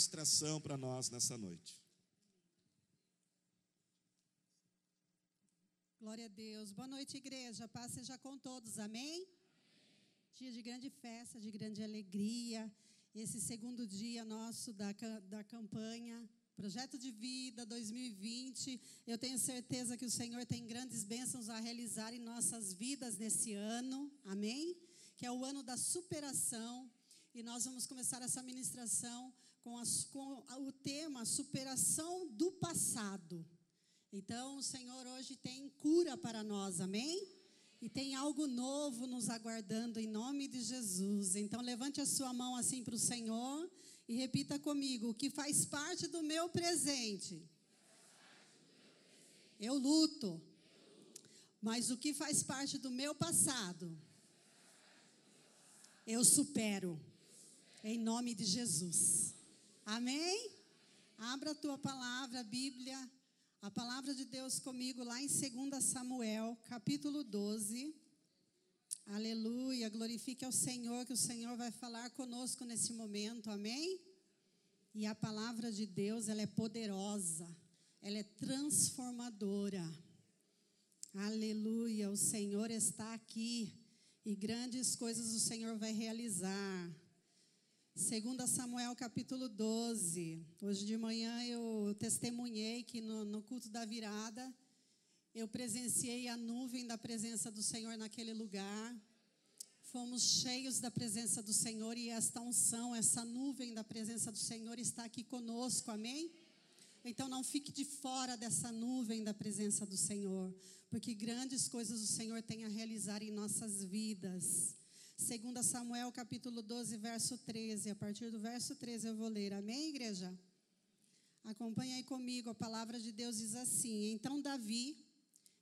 ministração para nós nessa noite. Glória a Deus. Boa noite, igreja. Paz seja com todos. Amém? Dia de grande festa, de grande alegria. Esse segundo dia nosso da, da campanha Projeto de Vida 2020. Eu tenho certeza que o Senhor tem grandes bênçãos a realizar em nossas vidas nesse ano. Amém? Que é o ano da superação. E nós vamos começar essa ministração com, as, com o tema superação do passado. Então, o Senhor hoje tem cura para nós, amém? E tem algo novo nos aguardando em nome de Jesus. Então, levante a sua mão assim para o Senhor e repita comigo: o que faz parte do meu presente. Eu luto. Mas o que faz parte do meu passado, eu supero. Em nome de Jesus. Amém? Abra a tua palavra, a Bíblia a palavra de Deus comigo lá em 2 Samuel, capítulo 12. Aleluia, glorifique ao Senhor, que o Senhor vai falar conosco nesse momento, amém? E a palavra de Deus, ela é poderosa, ela é transformadora. Aleluia, o Senhor está aqui e grandes coisas o Senhor vai realizar. 2 Samuel capítulo 12. Hoje de manhã eu testemunhei que no, no, culto da virada eu presenciei a nuvem da presença do Senhor naquele lugar. Fomos cheios da presença do Senhor e esta unção, essa nuvem da presença do Senhor está aqui conosco, amém? Então não fique de fora dessa nuvem da presença do Senhor, porque grandes coisas o Senhor tem a realizar em nossas vidas. 2 Samuel capítulo 12, verso 13. A partir do verso 13 eu vou ler. Amém, igreja? Acompanhe aí comigo. A palavra de Deus diz assim: Então Davi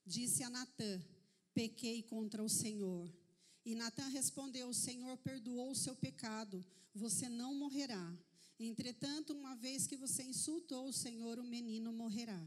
disse a Natã: Pequei contra o Senhor. E Natã respondeu: O Senhor perdoou o seu pecado, você não morrerá. Entretanto, uma vez que você insultou o Senhor, o menino morrerá.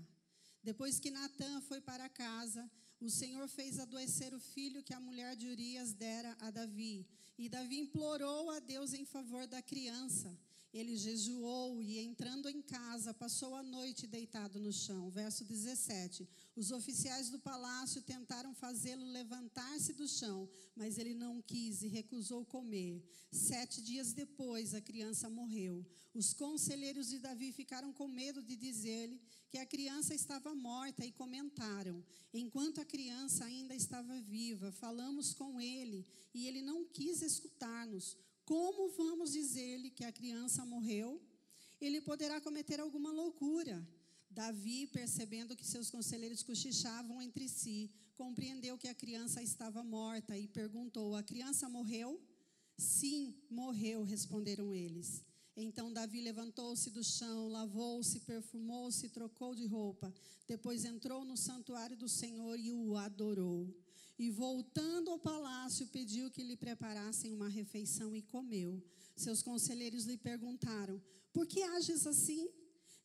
Depois que Natã foi para casa, o Senhor fez adoecer o filho que a mulher de Urias dera a Davi. E Davi implorou a Deus em favor da criança. Ele jejuou e, entrando em casa, passou a noite deitado no chão. Verso 17. Os oficiais do palácio tentaram fazê-lo levantar-se do chão, mas ele não quis e recusou comer. Sete dias depois, a criança morreu. Os conselheiros de Davi ficaram com medo de dizer-lhe que a criança estava morta e comentaram: Enquanto a criança ainda estava viva, falamos com ele e ele não quis escutar-nos. Como vamos dizer-lhe que a criança morreu? Ele poderá cometer alguma loucura. Davi, percebendo que seus conselheiros cochichavam entre si, compreendeu que a criança estava morta e perguntou: A criança morreu? Sim, morreu, responderam eles. Então Davi levantou-se do chão, lavou-se, perfumou-se, trocou de roupa. Depois entrou no santuário do Senhor e o adorou. E voltando ao palácio, pediu que lhe preparassem uma refeição e comeu. Seus conselheiros lhe perguntaram: Por que ages assim?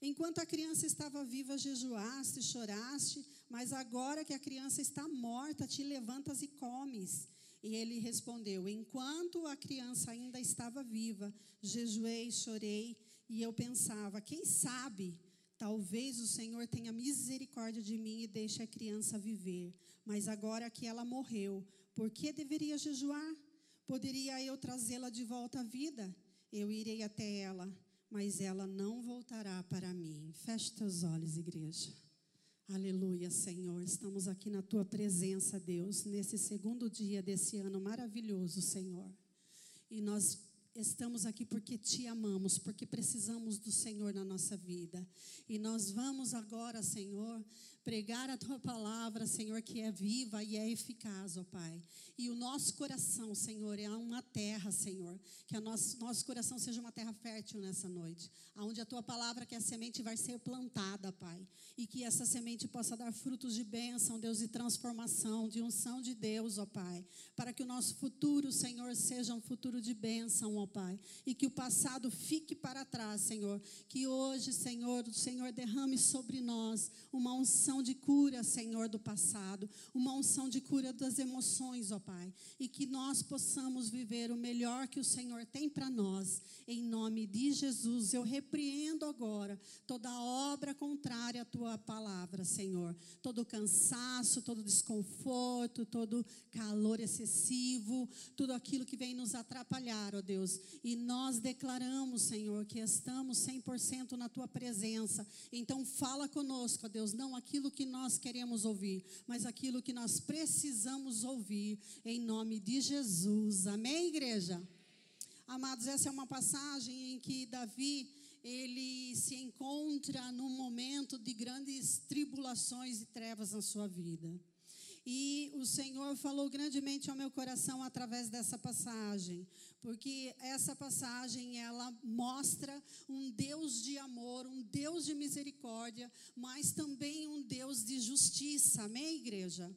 Enquanto a criança estava viva, jejuaste, choraste, mas agora que a criança está morta, te levantas e comes. E ele respondeu: Enquanto a criança ainda estava viva, jejuei, chorei, e eu pensava: quem sabe, talvez o Senhor tenha misericórdia de mim e deixe a criança viver. Mas agora que ela morreu, por que deveria jejuar? Poderia eu trazê-la de volta à vida? Eu irei até ela, mas ela não voltará. Feche teus olhos, igreja. Aleluia, Senhor. Estamos aqui na tua presença, Deus, nesse segundo dia desse ano maravilhoso, Senhor. E nós Estamos aqui porque te amamos, porque precisamos do Senhor na nossa vida. E nós vamos agora, Senhor, pregar a tua palavra, Senhor, que é viva e é eficaz, ó Pai. E o nosso coração, Senhor, é uma terra, Senhor. Que o nosso, nosso coração seja uma terra fértil nessa noite. Onde a tua palavra, que é a semente, vai ser plantada, Pai. E que essa semente possa dar frutos de bênção, Deus, de transformação, de unção de Deus, ó Pai. Para que o nosso futuro, Senhor, seja um futuro de bênção, ó Pai, e que o passado fique para trás, Senhor. Que hoje, Senhor, o Senhor derrame sobre nós uma unção de cura, Senhor, do passado, uma unção de cura das emoções, ó Pai, e que nós possamos viver o melhor que o Senhor tem para nós. Em nome de Jesus, eu repreendo agora toda obra contrária à tua palavra, Senhor. Todo cansaço, todo desconforto, todo calor excessivo, tudo aquilo que vem nos atrapalhar, ó Deus. E nós declaramos, Senhor, que estamos 100% na tua presença. Então fala conosco, ó Deus, não aquilo que nós queremos ouvir, mas aquilo que nós precisamos ouvir, em nome de Jesus. Amém, igreja? Amados, essa é uma passagem em que Davi ele se encontra num momento de grandes tribulações e trevas na sua vida. E o Senhor falou grandemente ao meu coração através dessa passagem, porque essa passagem ela mostra um Deus de amor, um Deus de misericórdia, mas também um Deus de justiça. Amém, igreja?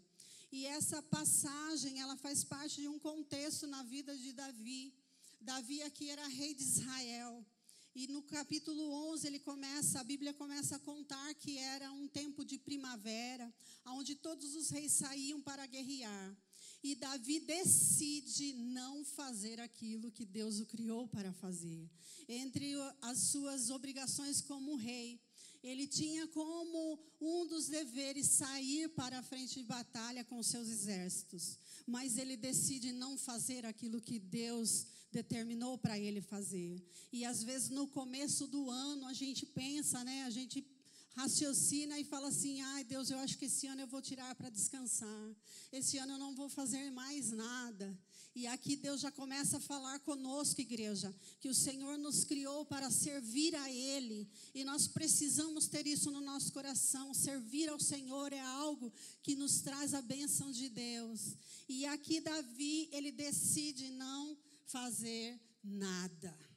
E essa passagem, ela faz parte de um contexto na vida de Davi. Davi aqui era rei de Israel. E no capítulo 11 ele começa, a Bíblia começa a contar que era um tempo de primavera, onde todos os reis saíam para guerrear. E Davi decide não fazer aquilo que Deus o criou para fazer. Entre as suas obrigações como rei, ele tinha como um dos deveres sair para a frente de batalha com seus exércitos, mas ele decide não fazer aquilo que Deus determinou para ele fazer. E às vezes no começo do ano a gente pensa, né? A gente raciocina e fala assim: ai Deus, eu acho que esse ano eu vou tirar para descansar. Esse ano eu não vou fazer mais nada. E aqui Deus já começa a falar conosco, igreja, que o Senhor nos criou para servir a Ele. E nós precisamos ter isso no nosso coração. Servir ao Senhor é algo que nos traz a bênção de Deus. E aqui Davi, ele decide não fazer nada.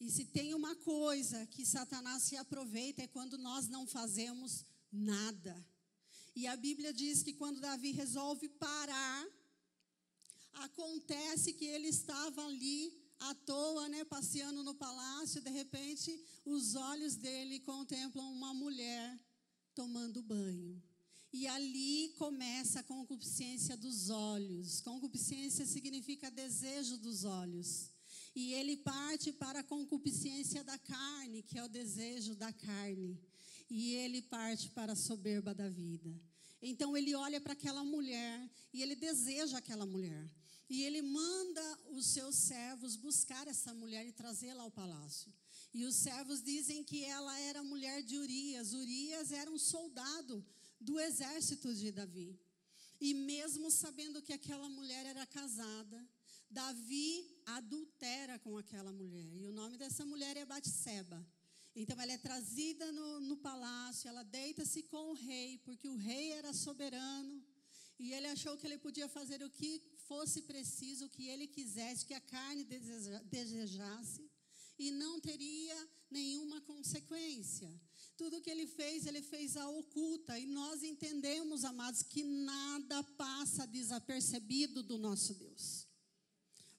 E se tem uma coisa que Satanás se aproveita é quando nós não fazemos nada. E a Bíblia diz que quando Davi resolve parar, acontece que ele estava ali à toa, né, passeando no palácio, de repente os olhos dele contemplam uma mulher tomando banho. E ali começa a concupiscência dos olhos. Concupiscência significa desejo dos olhos. E ele parte para a concupiscência da carne, que é o desejo da carne. E ele parte para a soberba da vida. Então ele olha para aquela mulher e ele deseja aquela mulher. E ele manda os seus servos buscar essa mulher e trazê-la ao palácio. E os servos dizem que ela era mulher de Urias. Urias era um soldado do exército de Davi. E mesmo sabendo que aquela mulher era casada, Davi adultera com aquela mulher. E o nome dessa mulher é Batseba. Então ela é trazida no, no palácio, ela deita-se com o rei, porque o rei era soberano. E ele achou que ele podia fazer o que fosse preciso, o que ele quisesse, que a carne desejasse, e não teria nenhuma consequência. Tudo que ele fez, ele fez a oculta. E nós entendemos, amados, que nada passa desapercebido do nosso Deus.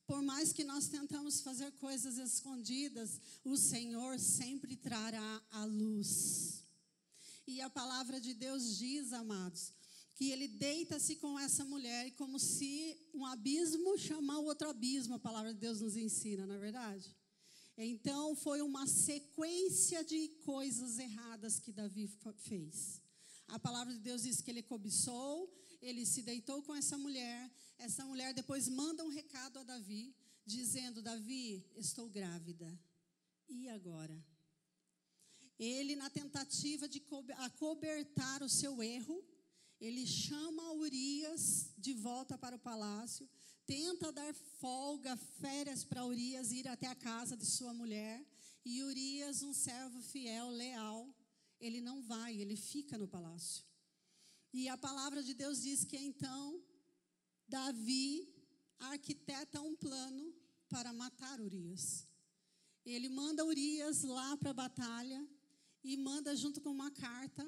Por mais que nós tentamos fazer coisas escondidas, o Senhor sempre trará a luz. E a palavra de Deus diz, amados, que ele deita-se com essa mulher e como se um abismo chamar o outro abismo, a palavra de Deus nos ensina, não é verdade? Então foi uma sequência de coisas erradas que Davi fez. A palavra de Deus diz que ele cobiçou, ele se deitou com essa mulher. Essa mulher depois manda um recado a Davi, dizendo: Davi, estou grávida. E agora? Ele, na tentativa de acobertar o seu erro, ele chama Urias de volta para o palácio tenta dar folga, férias para Urias ir até a casa de sua mulher. E Urias, um servo fiel, leal, ele não vai, ele fica no palácio. E a palavra de Deus diz que então Davi arquiteta um plano para matar Urias. Ele manda Urias lá para a batalha e manda junto com uma carta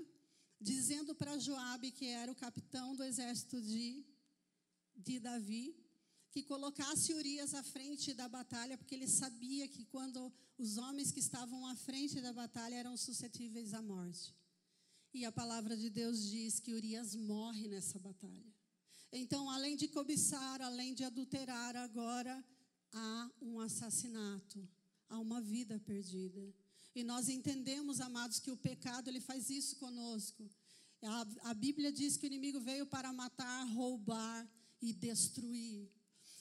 dizendo para Joabe, que era o capitão do exército de, de Davi, que colocasse Urias à frente da batalha, porque ele sabia que quando os homens que estavam à frente da batalha eram suscetíveis à morte. E a palavra de Deus diz que Urias morre nessa batalha. Então, além de cobiçar, além de adulterar, agora há um assassinato, há uma vida perdida. E nós entendemos, amados, que o pecado ele faz isso conosco. A, a Bíblia diz que o inimigo veio para matar, roubar e destruir.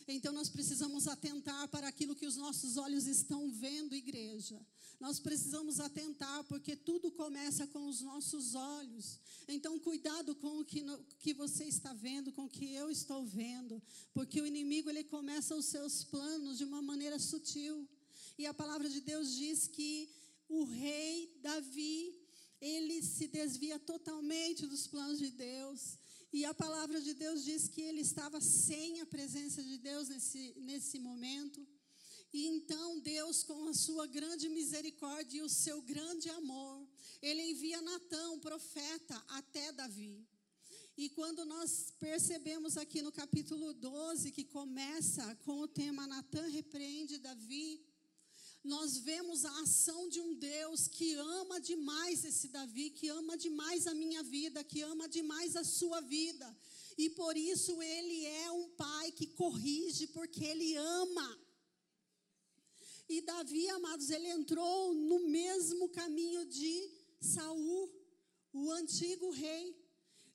Então nós precisamos atentar para aquilo que os nossos olhos estão vendo, igreja. Nós precisamos atentar porque tudo começa com os nossos olhos. Então cuidado com o que, que você está vendo, com o que eu estou vendo, porque o inimigo ele começa os seus planos de uma maneira sutil. E a palavra de Deus diz que o rei Davi, ele se desvia totalmente dos planos de Deus. E a palavra de Deus diz que ele estava sem a presença de Deus nesse, nesse momento. E então Deus, com a sua grande misericórdia e o seu grande amor, ele envia Natão, profeta, até Davi. E quando nós percebemos aqui no capítulo 12, que começa com o tema Natã repreende Davi, nós vemos a ação de um Deus que ama demais esse Davi, que ama demais a minha vida, que ama demais a sua vida. E por isso ele é um pai que corrige, porque ele ama. E Davi, amados, ele entrou no mesmo caminho de Saul, o antigo rei,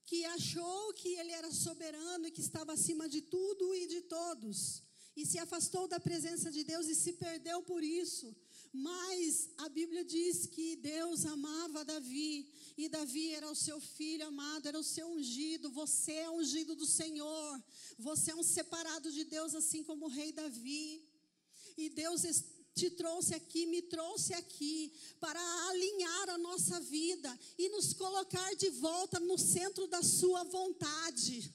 que achou que ele era soberano e que estava acima de tudo e de todos e se afastou da presença de Deus e se perdeu por isso. Mas a Bíblia diz que Deus amava Davi e Davi era o seu filho amado, era o seu ungido. Você é ungido do Senhor, você é um separado de Deus, assim como o rei Davi. E Deus te trouxe aqui, me trouxe aqui para alinhar a nossa vida e nos colocar de volta no centro da Sua vontade.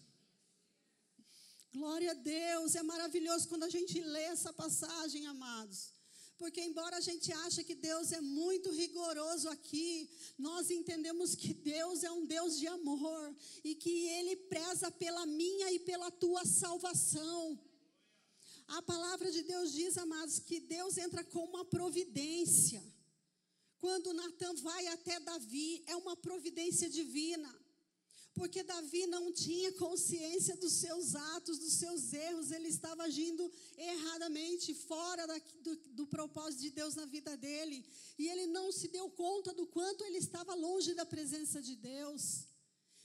Glória a Deus, é maravilhoso quando a gente lê essa passagem, amados. Porque, embora a gente ache que Deus é muito rigoroso aqui, nós entendemos que Deus é um Deus de amor e que Ele preza pela minha e pela tua salvação. A palavra de Deus diz, amados, que Deus entra com uma providência. Quando Natan vai até Davi, é uma providência divina. Porque Davi não tinha consciência dos seus atos, dos seus erros, ele estava agindo erradamente, fora da, do, do propósito de Deus na vida dele. E ele não se deu conta do quanto ele estava longe da presença de Deus.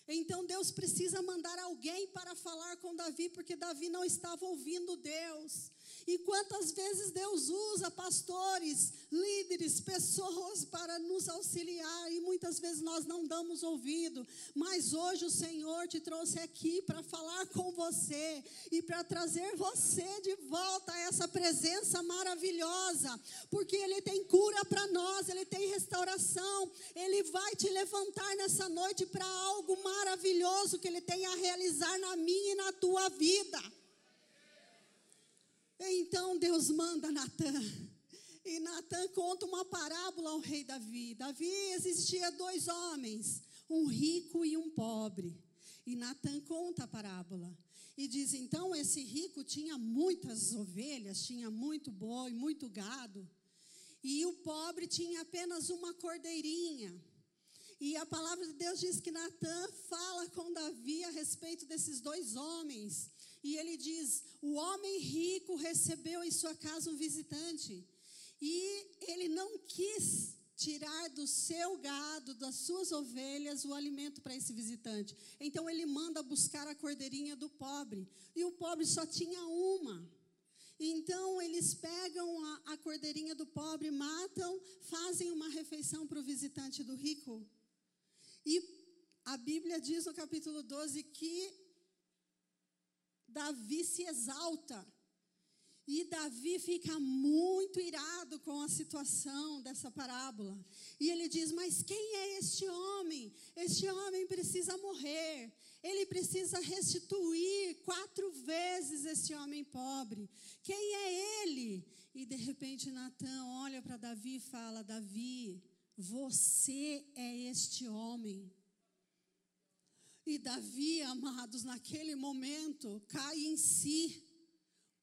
Então Deus precisa mandar alguém para falar com Davi, porque Davi não estava ouvindo Deus. E quantas vezes Deus usa pastores, líderes, pessoas para nos auxiliar e muitas vezes nós não damos ouvido, mas hoje o Senhor te trouxe aqui para falar com você e para trazer você de volta a essa presença maravilhosa, porque Ele tem cura para nós, Ele tem restauração, Ele vai te levantar nessa noite para algo maravilhoso que Ele tem a realizar na minha e na tua vida. Então Deus manda Natan. E Natan conta uma parábola ao rei Davi. Davi existia dois homens, um rico e um pobre. E Natan conta a parábola. E diz: então esse rico tinha muitas ovelhas, tinha muito boi, muito gado. E o pobre tinha apenas uma cordeirinha. E a palavra de Deus diz que Natan fala com Davi a respeito desses dois homens. E ele diz: O homem rico recebeu em sua casa um visitante. E ele não quis tirar do seu gado, das suas ovelhas, o alimento para esse visitante. Então ele manda buscar a cordeirinha do pobre. E o pobre só tinha uma. Então eles pegam a, a cordeirinha do pobre, matam, fazem uma refeição para o visitante do rico. E a Bíblia diz no capítulo 12 que Davi se exalta. E Davi fica muito irado com a situação dessa parábola. E ele diz: Mas quem é este homem? Este homem precisa morrer. Ele precisa restituir quatro vezes este homem pobre. Quem é ele? E de repente Natan olha para Davi e fala: Davi, você é este homem. E Davi, amados, naquele momento, cai em si.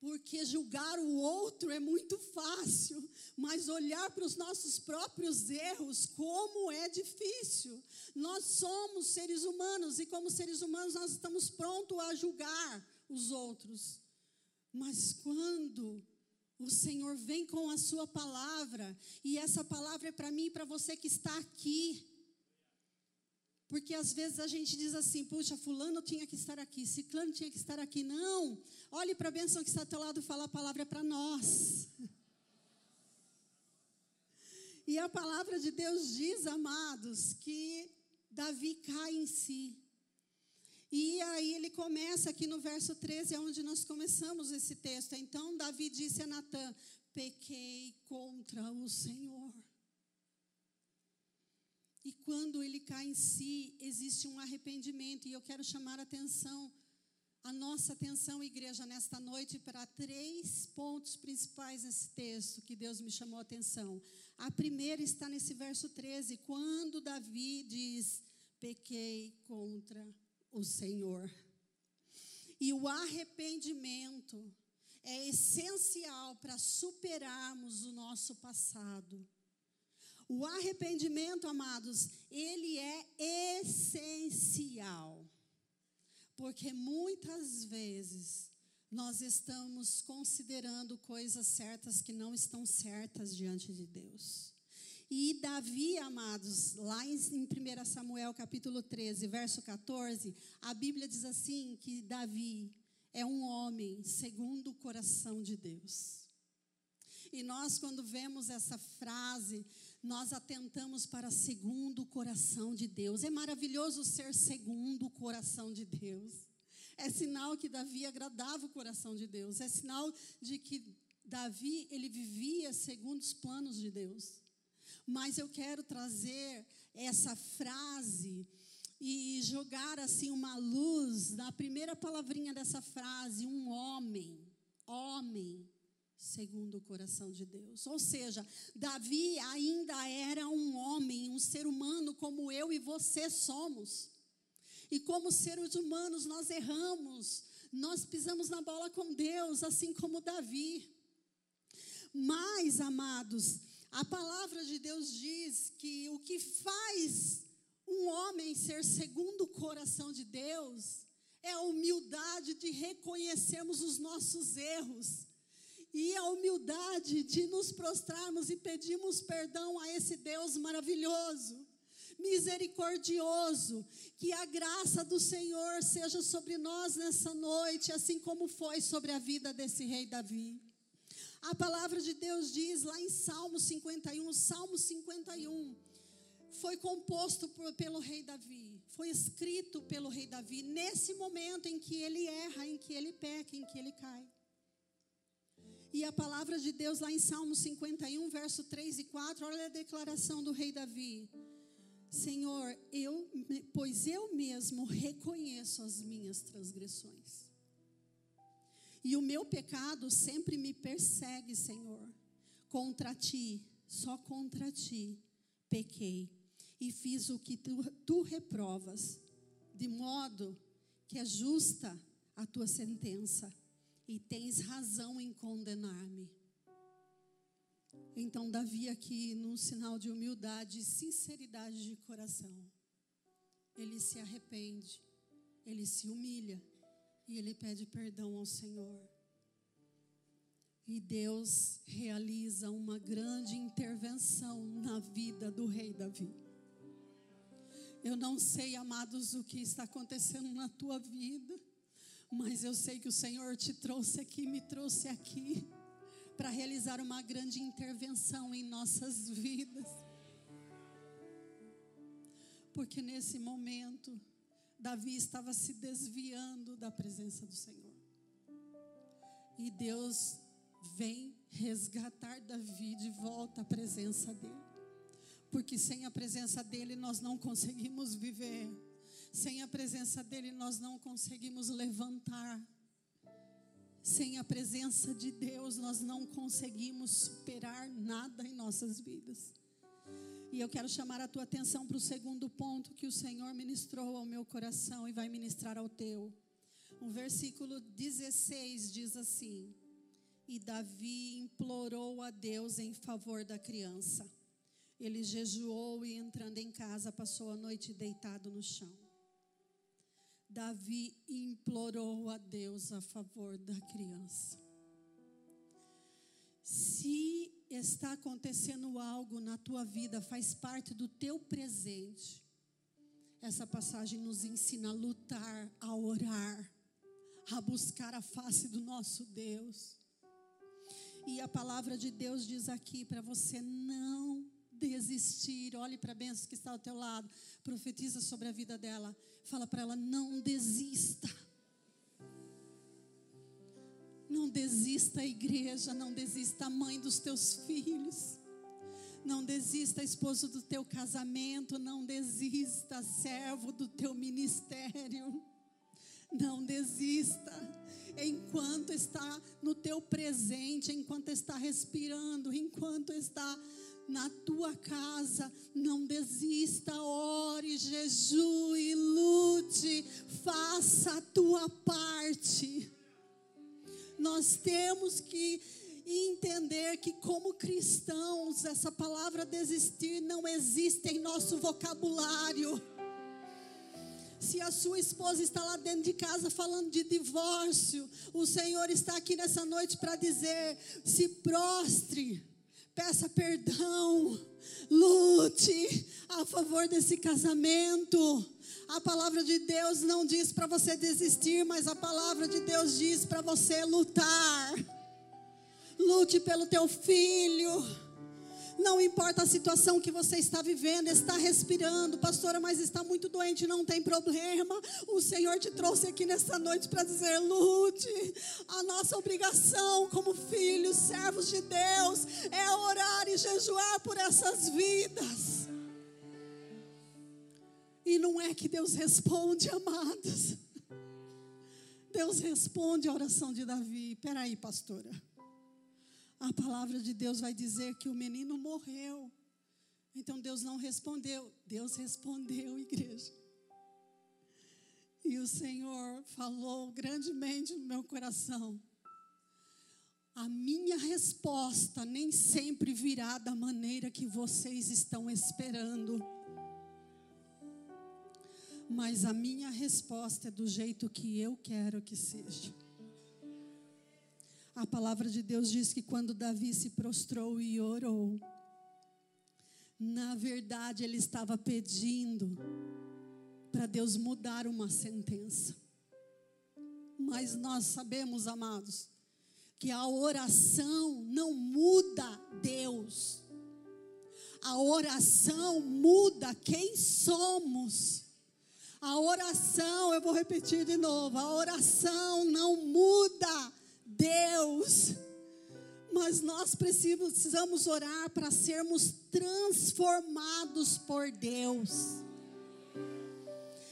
Porque julgar o outro é muito fácil, mas olhar para os nossos próprios erros, como é difícil. Nós somos seres humanos e, como seres humanos, nós estamos prontos a julgar os outros. Mas quando o Senhor vem com a Sua palavra, e essa palavra é para mim e para você que está aqui, porque às vezes a gente diz assim, puxa, fulano tinha que estar aqui, ciclano tinha que estar aqui. Não, olhe para a bênção que está ao teu lado e fala a palavra para nós. E a palavra de Deus diz, amados, que Davi cai em si. E aí ele começa aqui no verso 13, é onde nós começamos esse texto. Então Davi disse a Natã: Pequei contra o Senhor. E quando ele cai em si, existe um arrependimento. E eu quero chamar a atenção, a nossa atenção, igreja, nesta noite, para três pontos principais nesse texto que Deus me chamou a atenção. A primeira está nesse verso 13, quando Davi diz: Pequei contra o Senhor. E o arrependimento é essencial para superarmos o nosso passado. O arrependimento, amados, ele é essencial. Porque muitas vezes nós estamos considerando coisas certas que não estão certas diante de Deus. E Davi, amados, lá em 1 Samuel capítulo 13, verso 14, a Bíblia diz assim: que Davi é um homem segundo o coração de Deus. E nós, quando vemos essa frase, nós atentamos para segundo o coração de Deus. É maravilhoso ser segundo o coração de Deus. É sinal que Davi agradava o coração de Deus. É sinal de que Davi, ele vivia segundo os planos de Deus. Mas eu quero trazer essa frase e jogar assim uma luz na primeira palavrinha dessa frase, um homem, homem, segundo o coração de Deus. Ou seja, Davi ainda era um homem, um ser humano como eu e você somos. E como seres humanos nós erramos, nós pisamos na bola com Deus, assim como Davi. Mas, amados, a palavra de Deus diz que o que faz um homem ser segundo o coração de Deus é a humildade de reconhecermos os nossos erros e a humildade de nos prostrarmos e pedirmos perdão a esse Deus maravilhoso, misericordioso, que a graça do Senhor seja sobre nós nessa noite, assim como foi sobre a vida desse rei Davi. A palavra de Deus diz lá em Salmo 51, Salmo 51 foi composto por, pelo rei Davi, foi escrito pelo rei Davi nesse momento em que ele erra, em que ele peca, em que ele cai. E a palavra de Deus lá em Salmo 51, verso 3 e 4, olha a declaração do rei Davi. Senhor, eu, pois eu mesmo reconheço as minhas transgressões. E o meu pecado sempre me persegue, Senhor. Contra ti, só contra ti, pequei e fiz o que tu, tu reprovas, de modo que é justa a tua sentença e tens razão em condenar-me. Então, Davi, aqui, num sinal de humildade e sinceridade de coração, ele se arrepende, ele se humilha e ele pede perdão ao Senhor. E Deus realiza uma grande intervenção na vida do rei Davi. Eu não sei, amados, o que está acontecendo na tua vida. Mas eu sei que o Senhor te trouxe aqui, me trouxe aqui, para realizar uma grande intervenção em nossas vidas. Porque nesse momento, Davi estava se desviando da presença do Senhor. E Deus vem resgatar Davi de volta à presença dele. Porque sem a presença dele nós não conseguimos viver. Sem a presença dEle, nós não conseguimos levantar. Sem a presença de Deus, nós não conseguimos superar nada em nossas vidas. E eu quero chamar a tua atenção para o segundo ponto que o Senhor ministrou ao meu coração e vai ministrar ao teu. O versículo 16 diz assim: e Davi implorou a Deus em favor da criança. Ele jejuou e, entrando em casa, passou a noite deitado no chão. Davi implorou a Deus a favor da criança. Se está acontecendo algo na tua vida, faz parte do teu presente. Essa passagem nos ensina a lutar, a orar, a buscar a face do nosso Deus. E a palavra de Deus diz aqui para você não desistir. Olhe para a benção que está ao teu lado. Profetiza sobre a vida dela. Fala para ela: não desista. Não desista, igreja. Não desista, mãe dos teus filhos. Não desista, esposo do teu casamento. Não desista, servo do teu ministério. Não desista enquanto está no teu presente, enquanto está respirando, enquanto está na tua casa, não desista, ore, jejue, lute, faça a tua parte. Nós temos que entender que, como cristãos, essa palavra desistir não existe em nosso vocabulário. Se a sua esposa está lá dentro de casa falando de divórcio, o Senhor está aqui nessa noite para dizer: se prostre, peça perdão, lute a favor desse casamento. A palavra de Deus não diz para você desistir, mas a palavra de Deus diz para você lutar. Lute pelo teu filho não importa a situação que você está vivendo, está respirando, pastora, mas está muito doente, não tem problema. O Senhor te trouxe aqui nesta noite para dizer: lute. A nossa obrigação como filhos, servos de Deus, é orar e jejuar por essas vidas. E não é que Deus responde, amados. Deus responde a oração de Davi. Peraí, pastora a palavra de Deus vai dizer que o menino morreu. Então Deus não respondeu. Deus respondeu, igreja. E o Senhor falou grandemente no meu coração. A minha resposta nem sempre virá da maneira que vocês estão esperando. Mas a minha resposta é do jeito que eu quero que seja. A palavra de Deus diz que quando Davi se prostrou e orou, na verdade ele estava pedindo para Deus mudar uma sentença. Mas nós sabemos, amados, que a oração não muda Deus. A oração muda quem somos. A oração, eu vou repetir de novo, a oração não muda Deus. Mas nós precisamos orar para sermos transformados por Deus.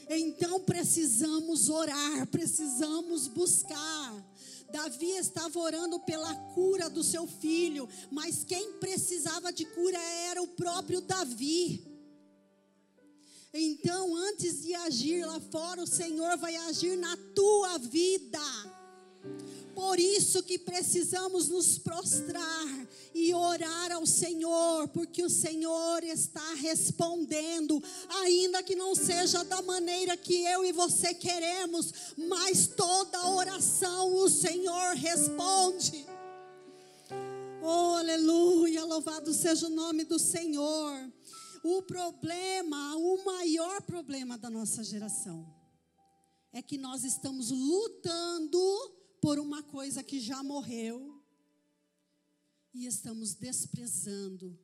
Então precisamos orar, precisamos buscar. Davi estava orando pela cura do seu filho, mas quem precisava de cura era o próprio Davi. Então, antes de agir lá fora, o Senhor vai agir na tua vida. Por isso que precisamos nos prostrar e orar ao Senhor, porque o Senhor está respondendo, ainda que não seja da maneira que eu e você queremos, mas toda oração o Senhor responde. Oh, aleluia, louvado seja o nome do Senhor. O problema, o maior problema da nossa geração, é que nós estamos lutando por uma coisa que já morreu e estamos desprezando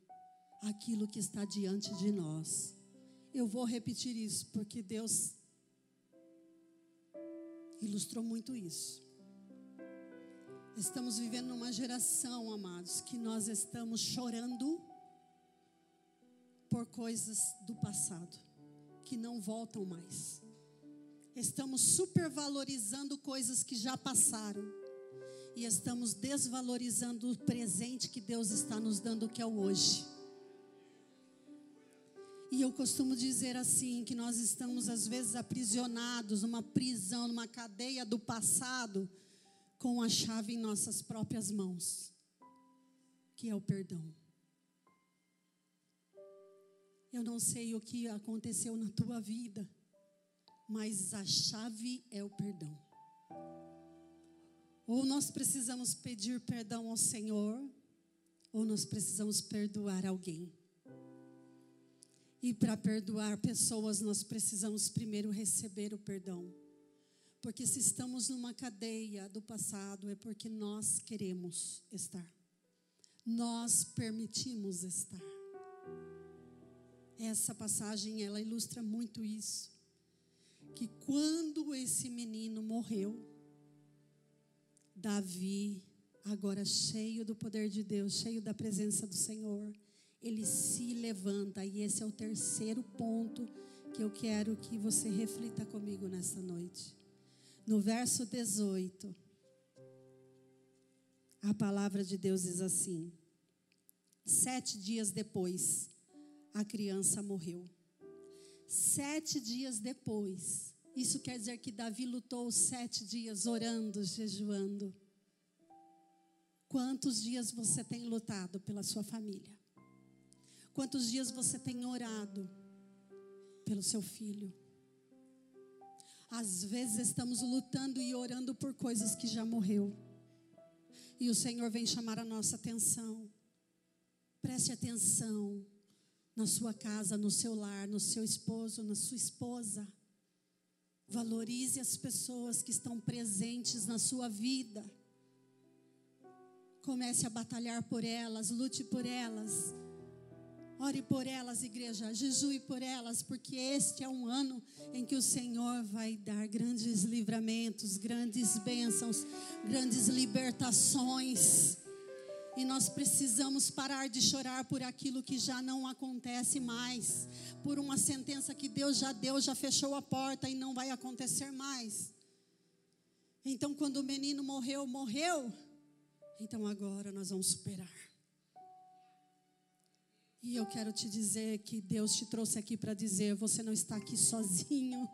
aquilo que está diante de nós. Eu vou repetir isso porque Deus ilustrou muito isso. Estamos vivendo numa geração, amados, que nós estamos chorando por coisas do passado que não voltam mais. Estamos supervalorizando coisas que já passaram. E estamos desvalorizando o presente que Deus está nos dando, que é o hoje. E eu costumo dizer assim: que nós estamos às vezes aprisionados numa prisão, numa cadeia do passado, com a chave em nossas próprias mãos, que é o perdão. Eu não sei o que aconteceu na tua vida, mas a chave é o perdão. Ou nós precisamos pedir perdão ao Senhor, ou nós precisamos perdoar alguém. E para perdoar pessoas, nós precisamos primeiro receber o perdão. Porque se estamos numa cadeia do passado, é porque nós queremos estar. Nós permitimos estar. Essa passagem, ela ilustra muito isso. Que quando esse menino morreu, Davi, agora cheio do poder de Deus, cheio da presença do Senhor, ele se levanta. E esse é o terceiro ponto que eu quero que você reflita comigo nessa noite. No verso 18, a palavra de Deus diz assim: Sete dias depois, a criança morreu. Sete dias depois, isso quer dizer que Davi lutou sete dias orando, jejuando. Quantos dias você tem lutado pela sua família? Quantos dias você tem orado pelo seu filho? Às vezes estamos lutando e orando por coisas que já morreu. E o Senhor vem chamar a nossa atenção. Preste atenção na sua casa, no seu lar, no seu esposo, na sua esposa. Valorize as pessoas que estão presentes na sua vida. Comece a batalhar por elas, lute por elas. Ore por elas, igreja, jejue por elas, porque este é um ano em que o Senhor vai dar grandes livramentos, grandes bênçãos, grandes libertações. E nós precisamos parar de chorar por aquilo que já não acontece mais, por uma sentença que Deus já deu, já fechou a porta e não vai acontecer mais. Então, quando o menino morreu, morreu. Então agora nós vamos superar. E eu quero te dizer que Deus te trouxe aqui para dizer: você não está aqui sozinho.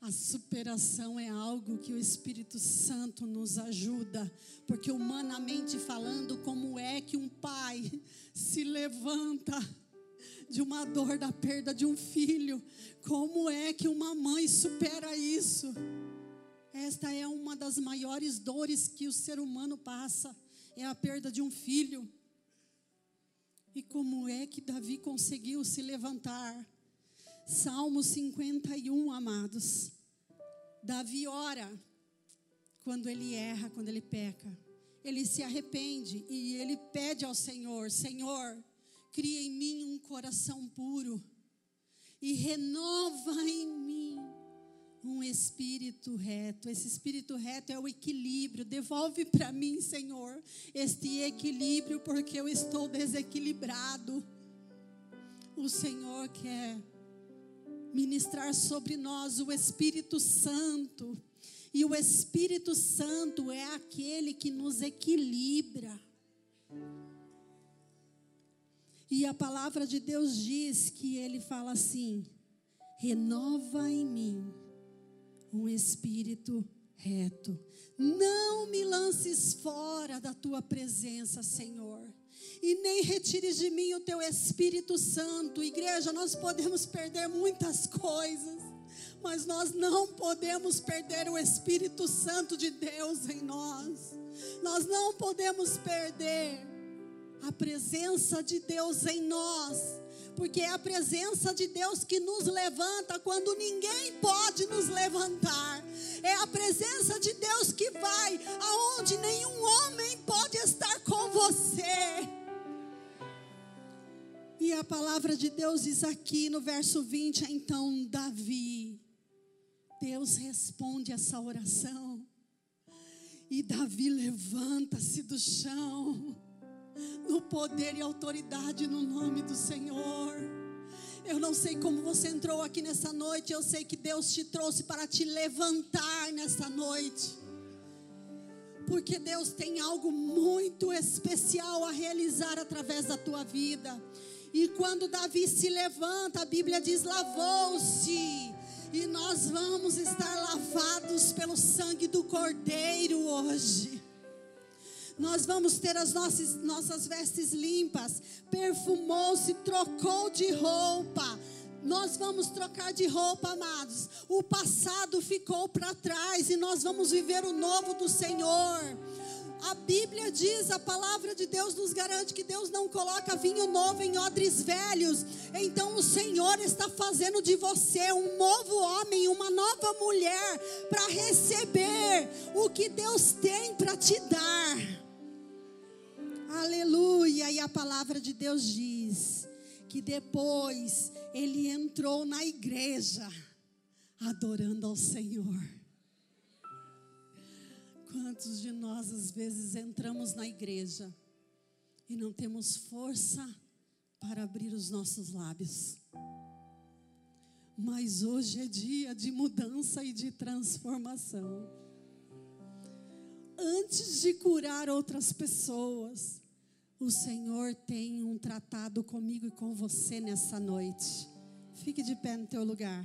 A superação é algo que o Espírito Santo nos ajuda, porque humanamente falando, como é que um pai se levanta de uma dor da perda de um filho? Como é que uma mãe supera isso? Esta é uma das maiores dores que o ser humano passa, é a perda de um filho. E como é que Davi conseguiu se levantar? Salmo 51, amados. Davi ora quando ele erra, quando ele peca. Ele se arrepende e ele pede ao Senhor: Senhor, cria em mim um coração puro e renova em mim um espírito reto. Esse espírito reto é o equilíbrio. Devolve para mim, Senhor, este equilíbrio, porque eu estou desequilibrado. O Senhor quer ministrar sobre nós o Espírito Santo. E o Espírito Santo é aquele que nos equilibra. E a palavra de Deus diz que ele fala assim: renova em mim um espírito reto. Não me lances fora da tua presença, Senhor e nem retires de mim o teu Espírito Santo. Igreja, nós podemos perder muitas coisas, mas nós não podemos perder o Espírito Santo de Deus em nós. Nós não podemos perder a presença de Deus em nós, porque é a presença de Deus que nos levanta quando ninguém pode nos levantar. É a presença de Deus que vai aonde nenhum homem pode estar com você. E a palavra de Deus diz aqui no verso 20, então Davi, Deus responde essa oração. E Davi levanta-se do chão, no poder e autoridade no nome do Senhor. Eu não sei como você entrou aqui nessa noite, eu sei que Deus te trouxe para te levantar nessa noite. Porque Deus tem algo muito especial a realizar através da tua vida. E quando Davi se levanta, a Bíblia diz: lavou-se, E nós vamos estar lavados pelo sangue do Cordeiro hoje. Nós vamos ter as nossas, nossas vestes limpas. Perfumou-se, trocou de roupa. Nós vamos trocar de roupa, amados. O passado ficou para trás e nós vamos viver o novo do Senhor. A Bíblia diz, a palavra de Deus nos garante que Deus não coloca vinho novo em odres velhos. Então o Senhor está fazendo de você um novo homem, uma nova mulher, para receber o que Deus tem para te dar. Aleluia! E a palavra de Deus diz que depois ele entrou na igreja adorando ao Senhor. Quantos de nós às vezes entramos na igreja e não temos força para abrir os nossos lábios? Mas hoje é dia de mudança e de transformação. Antes de curar outras pessoas, o Senhor tem um tratado comigo e com você nessa noite. Fique de pé no teu lugar.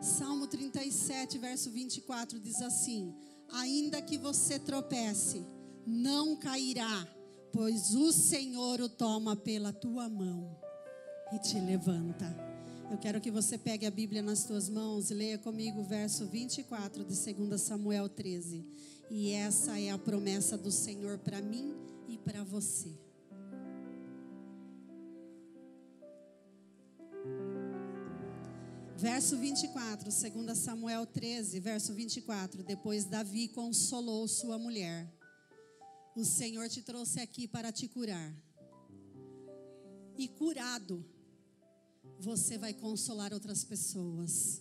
Salmo 37, verso 24 diz assim: Ainda que você tropece, não cairá, pois o Senhor o toma pela tua mão e te levanta. Eu quero que você pegue a Bíblia nas tuas mãos e leia comigo o verso 24 de 2 Samuel 13. E essa é a promessa do Senhor para mim e para você. Verso 24, 2 Samuel 13, verso 24. Depois Davi consolou sua mulher. O Senhor te trouxe aqui para te curar. E curado, você vai consolar outras pessoas.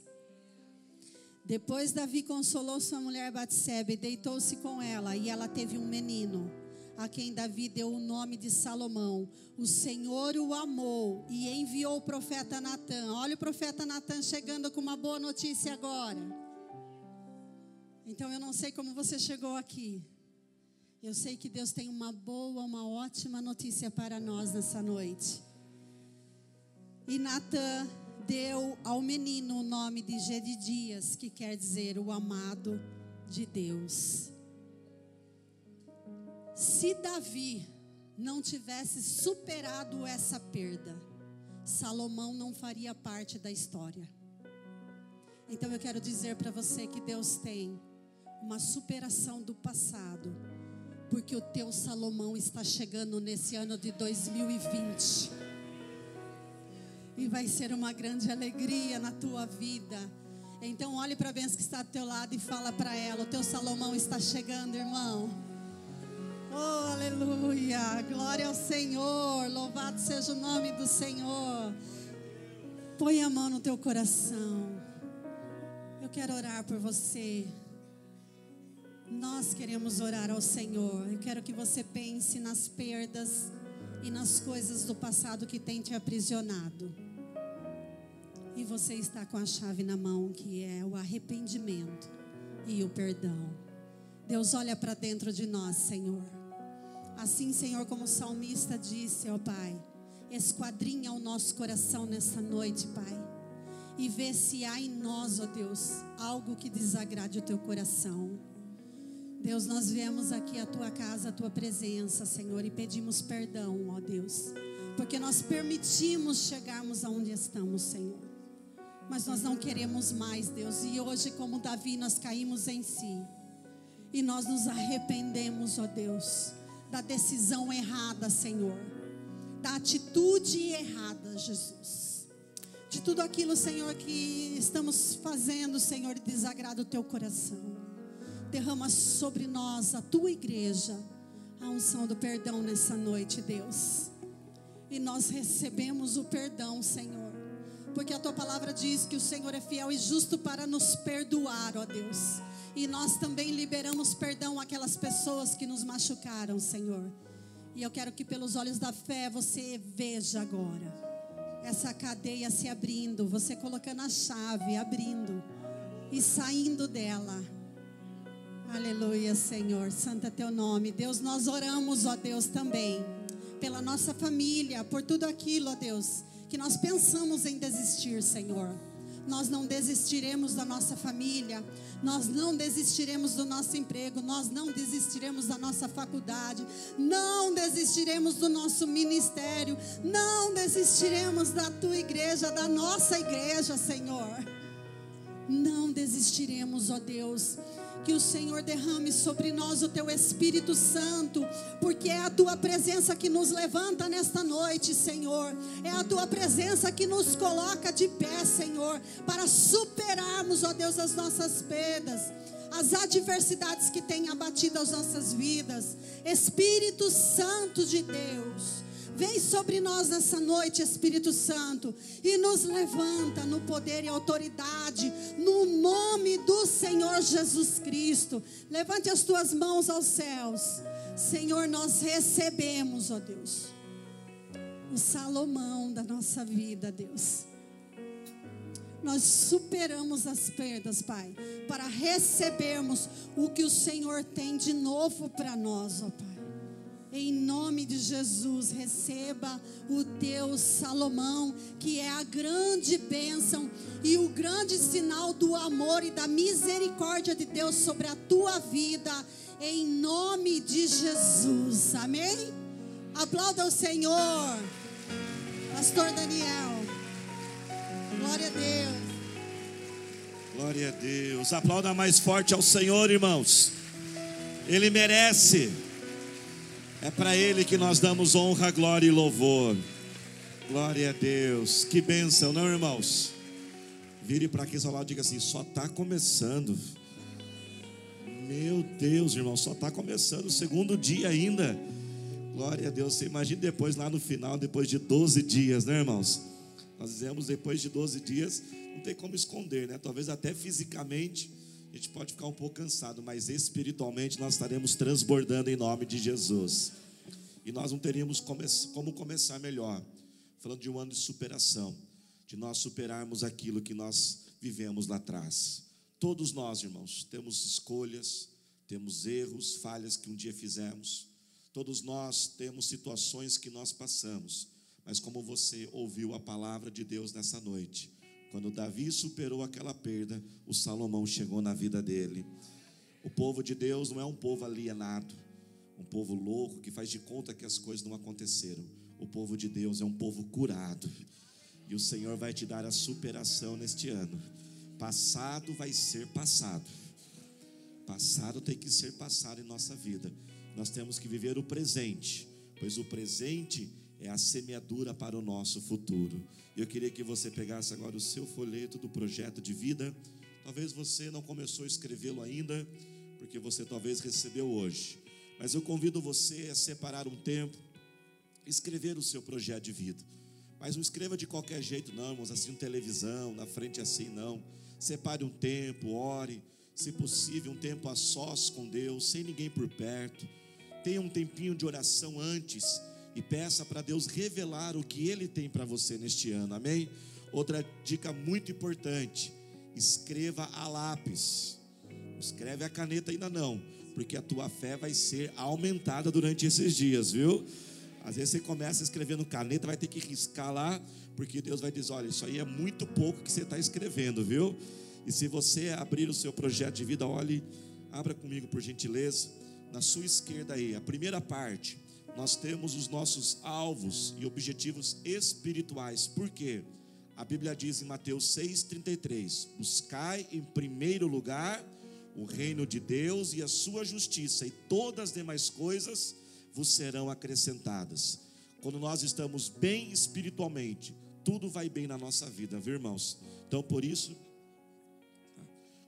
Depois Davi consolou sua mulher Batseba e deitou-se com ela, e ela teve um menino a quem Davi deu o nome de Salomão. O Senhor o amou e enviou o profeta Natan. Olha o profeta Natan chegando com uma boa notícia agora. Então eu não sei como você chegou aqui. Eu sei que Deus tem uma boa, uma ótima notícia para nós nessa noite. E Natan deu ao menino o nome de Gedidias, que quer dizer o amado de Deus. Se Davi não tivesse superado essa perda, Salomão não faria parte da história. Então eu quero dizer para você que Deus tem uma superação do passado, porque o teu Salomão está chegando nesse ano de 2020. E vai ser uma grande alegria na tua vida. Então olhe para a bênção que está do teu lado e fala para ela: o teu Salomão está chegando, irmão. Oh, aleluia. Glória ao Senhor. Louvado seja o nome do Senhor. Põe a mão no teu coração. Eu quero orar por você. Nós queremos orar ao Senhor. Eu quero que você pense nas perdas e nas coisas do passado que tem te aprisionado. E você está com a chave na mão, que é o arrependimento e o perdão. Deus olha para dentro de nós, Senhor. Assim, Senhor, como o salmista disse, ó Pai, esquadrinha o nosso coração nessa noite, Pai, e vê se há em nós, ó Deus, algo que desagrade o teu coração. Deus, nós viemos aqui à tua casa, à tua presença, Senhor, e pedimos perdão, ó Deus, porque nós permitimos chegarmos aonde estamos, Senhor. Mas nós não queremos mais, Deus, e hoje, como Davi, nós caímos em si, e nós nos arrependemos, ó Deus da decisão errada, Senhor, da atitude errada, Jesus. De tudo aquilo, Senhor, que estamos fazendo, Senhor, desagrada o teu coração. Derrama sobre nós, a tua igreja, a unção do perdão nessa noite, Deus. E nós recebemos o perdão, Senhor. Porque a tua palavra diz que o Senhor é fiel e justo para nos perdoar, ó Deus e nós também liberamos perdão àquelas pessoas que nos machucaram, Senhor. E eu quero que pelos olhos da fé você veja agora essa cadeia se abrindo, você colocando a chave, abrindo e saindo dela. Aleluia, Senhor. Santo é teu nome. Deus, nós oramos, ó Deus, também pela nossa família, por tudo aquilo, ó Deus, que nós pensamos em desistir, Senhor. Nós não desistiremos da nossa família, nós não desistiremos do nosso emprego, nós não desistiremos da nossa faculdade, não desistiremos do nosso ministério, não desistiremos da tua igreja, da nossa igreja, Senhor. Não desistiremos, ó Deus que o Senhor derrame sobre nós o teu Espírito Santo, porque é a tua presença que nos levanta nesta noite, Senhor. É a tua presença que nos coloca de pé, Senhor, para superarmos, ó Deus, as nossas perdas as adversidades que têm abatido as nossas vidas. Espírito Santo de Deus, Vem sobre nós nessa noite, Espírito Santo, e nos levanta no poder e autoridade, no nome do Senhor Jesus Cristo. Levante as tuas mãos aos céus. Senhor, nós recebemos, ó Deus, o Salomão da nossa vida, Deus. Nós superamos as perdas, Pai, para recebermos o que o Senhor tem de novo para nós, ó Pai. Em nome de Jesus, receba o teu Salomão, que é a grande bênção e o grande sinal do amor e da misericórdia de Deus sobre a tua vida, em nome de Jesus. Amém? Aplauda o Senhor, Pastor Daniel. Glória a Deus. Glória a Deus. Aplauda mais forte ao Senhor, irmãos. Ele merece. É para Ele que nós damos honra, glória e louvor. Glória a Deus. Que bênção, não, irmãos? Vire para aqui ao lado e diga assim: só está começando. Meu Deus, irmão, só está começando o segundo dia ainda. Glória a Deus. Você imagina depois, lá no final, depois de 12 dias, né, irmãos? Nós dizemos depois de 12 dias, não tem como esconder, né? Talvez até fisicamente a gente pode ficar um pouco cansado, mas espiritualmente nós estaremos transbordando em nome de Jesus. E nós não teríamos como começar melhor, falando de um ano de superação, de nós superarmos aquilo que nós vivemos lá atrás. Todos nós, irmãos, temos escolhas, temos erros, falhas que um dia fizemos. Todos nós temos situações que nós passamos. Mas como você ouviu a palavra de Deus nessa noite, quando Davi superou aquela perda, o Salomão chegou na vida dele. O povo de Deus não é um povo alienado, um povo louco que faz de conta que as coisas não aconteceram. O povo de Deus é um povo curado. E o Senhor vai te dar a superação neste ano. Passado vai ser passado. Passado tem que ser passado em nossa vida. Nós temos que viver o presente, pois o presente é a semeadura para o nosso futuro. Eu queria que você pegasse agora o seu folheto do projeto de vida. Talvez você não começou a escrevê-lo ainda, porque você talvez recebeu hoje. Mas eu convido você a separar um tempo, escrever o seu projeto de vida. Mas não escreva de qualquer jeito, não, irmãos, assim, televisão, na frente assim, não. Separe um tempo, ore, se possível, um tempo a sós com Deus, sem ninguém por perto. Tenha um tempinho de oração antes e peça para Deus revelar o que Ele tem para você neste ano, amém? Outra dica muito importante: escreva a lápis, escreve a caneta ainda não, porque a tua fé vai ser aumentada durante esses dias, viu? Às vezes você começa escrevendo caneta, vai ter que riscar lá, porque Deus vai dizer: olha, isso aí é muito pouco que você está escrevendo, viu? E se você abrir o seu projeto de vida, olhe, abra comigo por gentileza, na sua esquerda aí, a primeira parte nós temos os nossos alvos e objetivos espirituais. Por quê? A Bíblia diz em Mateus 6,33: Buscai em primeiro lugar o reino de Deus e a sua justiça, e todas as demais coisas vos serão acrescentadas. Quando nós estamos bem espiritualmente, tudo vai bem na nossa vida, viu, irmãos? Então, por isso,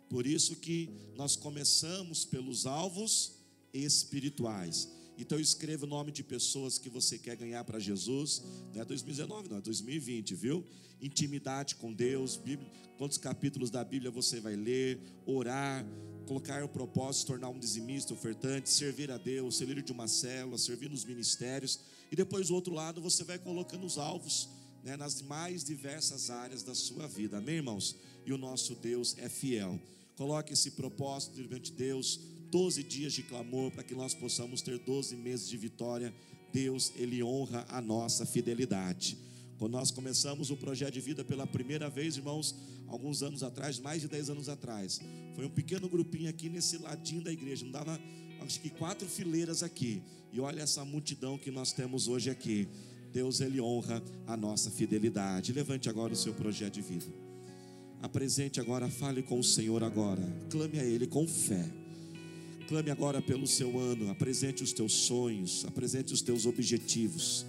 por isso que nós começamos pelos alvos espirituais. Então escreva o nome de pessoas que você quer ganhar para Jesus. Não é 2019, não, é 2020, viu? Intimidade com Deus, Bíblia, quantos capítulos da Bíblia você vai ler, orar, colocar o propósito, tornar um dizimista, ofertante, servir a Deus, ser líder de uma célula, servir nos ministérios. E depois do outro lado você vai colocando os alvos né, nas mais diversas áreas da sua vida. Amém, irmãos? E o nosso Deus é fiel. Coloque esse propósito diante de Deus 12 dias de clamor para que nós possamos ter 12 meses de vitória. Deus, Ele honra a nossa fidelidade. Quando nós começamos o projeto de vida pela primeira vez, irmãos, alguns anos atrás, mais de 10 anos atrás, foi um pequeno grupinho aqui nesse ladinho da igreja, não dava acho que quatro fileiras aqui. E olha essa multidão que nós temos hoje aqui. Deus ele honra a nossa fidelidade. Levante agora o seu projeto de vida. Apresente agora, fale com o Senhor agora. Clame a ele com fé. Clame agora pelo seu ano, apresente os teus sonhos, apresente os teus objetivos.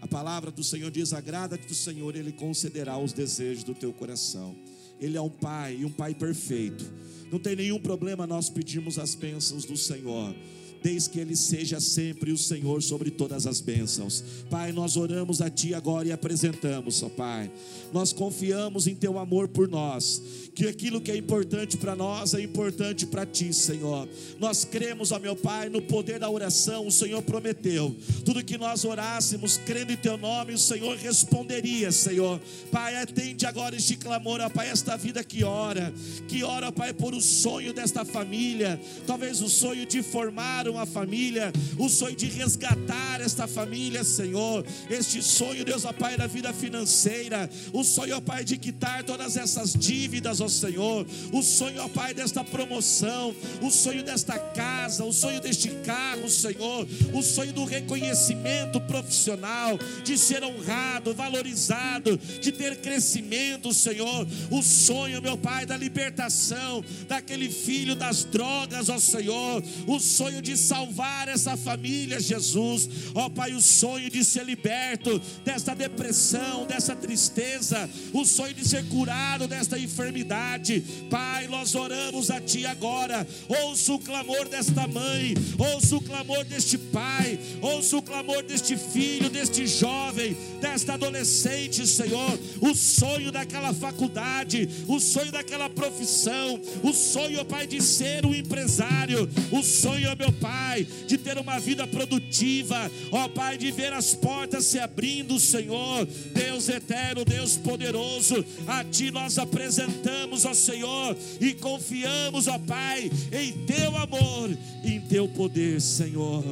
A palavra do Senhor diz: agrada-te do Senhor, Ele concederá os desejos do teu coração. Ele é um Pai e um Pai perfeito. Não tem nenhum problema nós pedirmos as bênçãos do Senhor desde que Ele seja sempre o Senhor sobre todas as bênçãos. Pai, nós oramos a Ti agora e apresentamos, ó Pai. Nós confiamos em Teu amor por nós, que aquilo que é importante para nós é importante para Ti, Senhor. Nós cremos, ó meu Pai, no poder da oração, o Senhor prometeu. Tudo que nós orássemos, crendo em Teu nome, o Senhor responderia, Senhor. Pai, atende agora este clamor, ó Pai, esta vida que ora, que ora, ó Pai, por o sonho desta família, talvez o sonho de formar uma família, o sonho de resgatar esta família, Senhor. Este sonho, Deus, ó Pai, da vida financeira, o sonho, ó Pai, de quitar todas essas dívidas, ó Senhor. O sonho, ó Pai, desta promoção, o sonho desta casa, o sonho deste carro, Senhor. O sonho do reconhecimento profissional, de ser honrado, valorizado, de ter crescimento, Senhor. O sonho, meu Pai, da libertação daquele filho das drogas, ó Senhor. O sonho de salvar essa família, Jesus. Ó Pai, o sonho de ser liberto desta depressão, dessa tristeza, o sonho de ser curado desta enfermidade. Pai, nós oramos a Ti agora. Ouça o clamor desta mãe, ouça o clamor deste pai, ouça o clamor deste filho, deste jovem, desta adolescente, Senhor. O sonho daquela faculdade, o sonho daquela profissão, o sonho, Pai, de ser um empresário, o sonho, meu Pai Pai, de ter uma vida produtiva, ó Pai, de ver as portas se abrindo, Senhor, Deus eterno, Deus poderoso, a Ti nós apresentamos, ó Senhor, e confiamos, ó Pai, em Teu amor, em Teu poder, Senhor.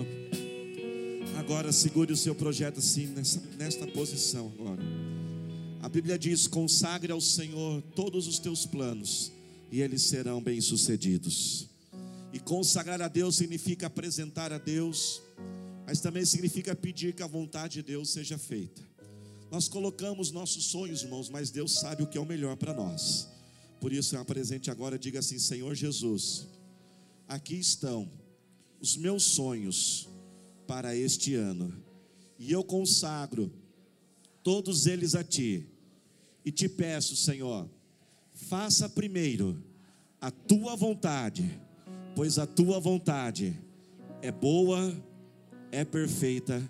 Agora segure o seu projeto assim, nessa, nesta posição agora. A Bíblia diz: consagre ao Senhor todos os teus planos, e eles serão bem-sucedidos. E consagrar a Deus significa apresentar a Deus, mas também significa pedir que a vontade de Deus seja feita. Nós colocamos nossos sonhos, irmãos, mas Deus sabe o que é o melhor para nós. Por isso, eu apresente agora, diga assim: Senhor Jesus, aqui estão os meus sonhos para este ano, e eu consagro todos eles a Ti, e te peço, Senhor, faça primeiro a Tua vontade pois a tua vontade é boa, é perfeita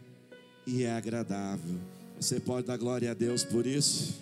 e é agradável. Você pode dar glória a Deus por isso?